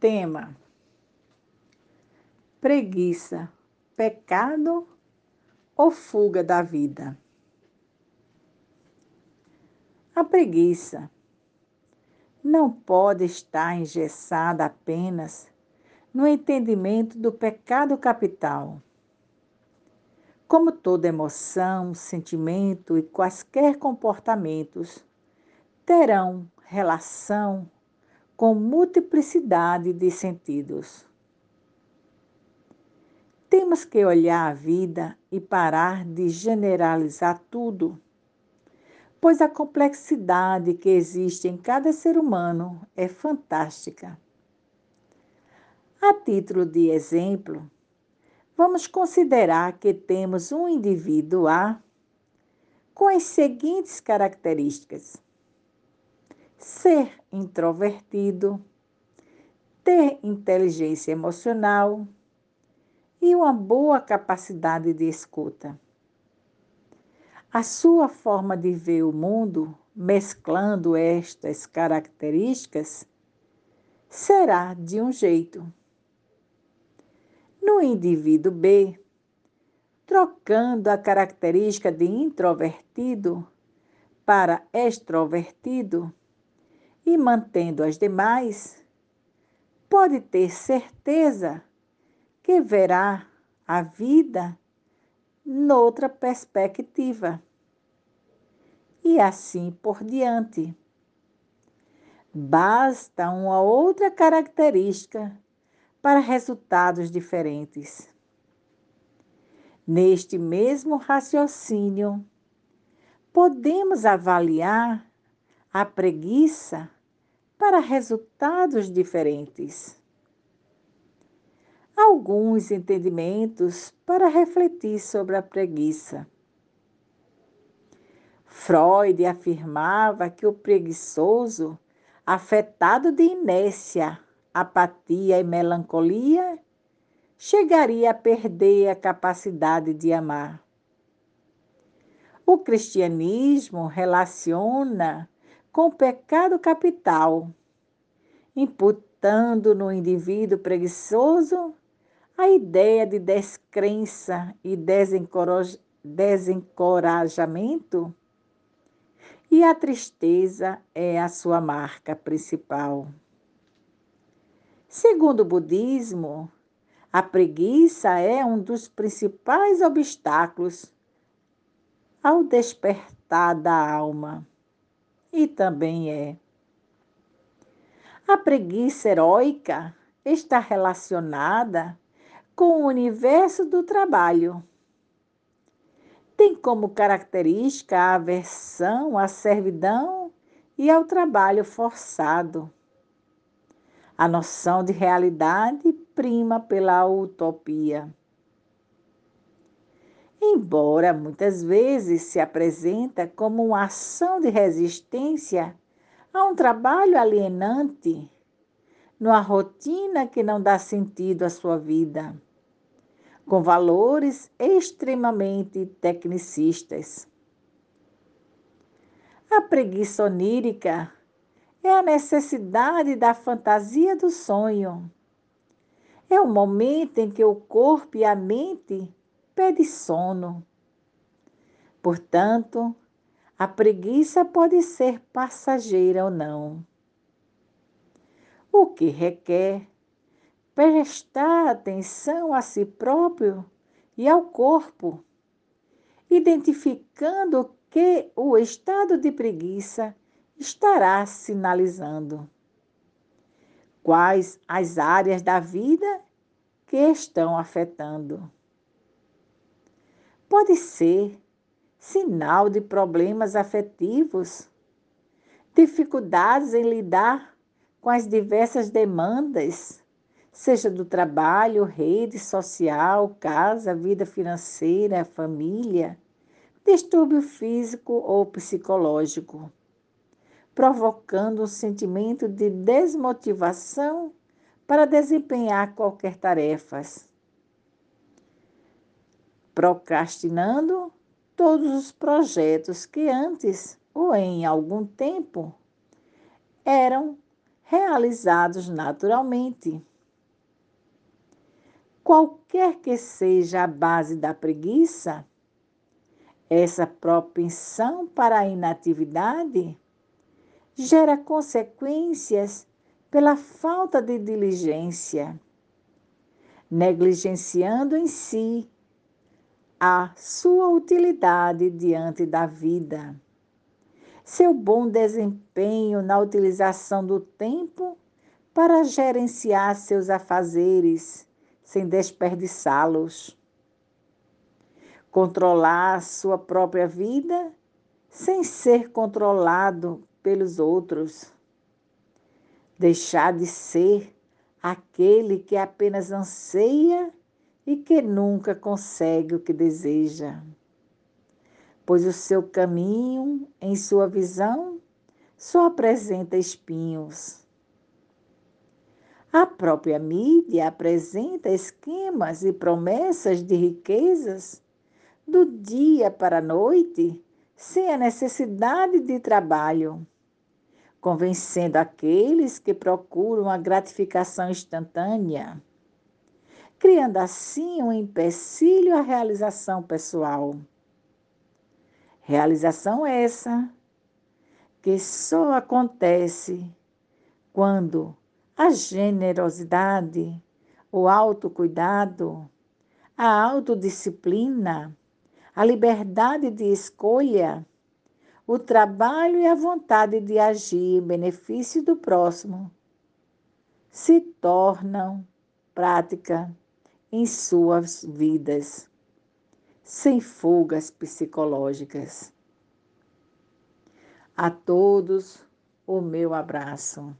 Tema: Preguiça, pecado ou fuga da vida? A preguiça não pode estar engessada apenas no entendimento do pecado capital. Como toda emoção, sentimento e quaisquer comportamentos terão relação com multiplicidade de sentidos. Temos que olhar a vida e parar de generalizar tudo, pois a complexidade que existe em cada ser humano é fantástica. A título de exemplo, vamos considerar que temos um indivíduo A com as seguintes características: ser introvertido, ter inteligência emocional e uma boa capacidade de escuta. A sua forma de ver o mundo, mesclando estas características, será de um jeito no indivíduo B, trocando a característica de introvertido para extrovertido e mantendo as demais, pode ter certeza que verá a vida noutra perspectiva. E assim por diante. Basta uma outra característica para resultados diferentes. Neste mesmo raciocínio, podemos avaliar a preguiça para resultados diferentes. Alguns entendimentos para refletir sobre a preguiça. Freud afirmava que o preguiçoso, afetado de inércia, apatia e melancolia, chegaria a perder a capacidade de amar. O cristianismo relaciona com pecado capital, imputando no indivíduo preguiçoso a ideia de descrença e desencorajamento, e a tristeza é a sua marca principal. Segundo o budismo, a preguiça é um dos principais obstáculos ao despertar da alma. E também é. A preguiça heróica está relacionada com o universo do trabalho. Tem como característica a aversão à servidão e ao trabalho forçado. A noção de realidade prima pela utopia. Embora muitas vezes se apresenta como uma ação de resistência a um trabalho alienante, numa rotina que não dá sentido à sua vida, com valores extremamente tecnicistas. A preguiça onírica é a necessidade da fantasia do sonho. É o momento em que o corpo e a mente pedem sono. Portanto, a preguiça pode ser passageira ou não. O que requer prestar atenção a si próprio e ao corpo, identificando que o estado de preguiça estará sinalizando quais as áreas da vida que estão afetando. Pode ser sinal de problemas afetivos, dificuldades em lidar com as diversas demandas, seja do trabalho, rede social, casa, vida financeira, família, distúrbio físico ou psicológico provocando um sentimento de desmotivação para desempenhar qualquer tarefa. Procrastinando todos os projetos que antes ou em algum tempo eram realizados naturalmente. Qualquer que seja a base da preguiça, essa propensão para a inatividade gera consequências pela falta de diligência, negligenciando em si a sua utilidade diante da vida, seu bom desempenho na utilização do tempo para gerenciar seus afazeres sem desperdiçá-los, controlar sua própria vida sem ser controlado pelos outros. Deixar de ser aquele que apenas anseia e que nunca consegue o que deseja. Pois o seu caminho, em sua visão, só apresenta espinhos. A própria mídia apresenta esquemas e promessas de riquezas do dia para a noite, sem a necessidade de trabalho convencendo aqueles que procuram a gratificação instantânea, criando assim um empecilho à realização pessoal. Realização essa que só acontece quando a generosidade, o autocuidado, a autodisciplina, a liberdade de escolha o trabalho e a vontade de agir em benefício do próximo se tornam prática em suas vidas, sem fugas psicológicas. A todos o meu abraço.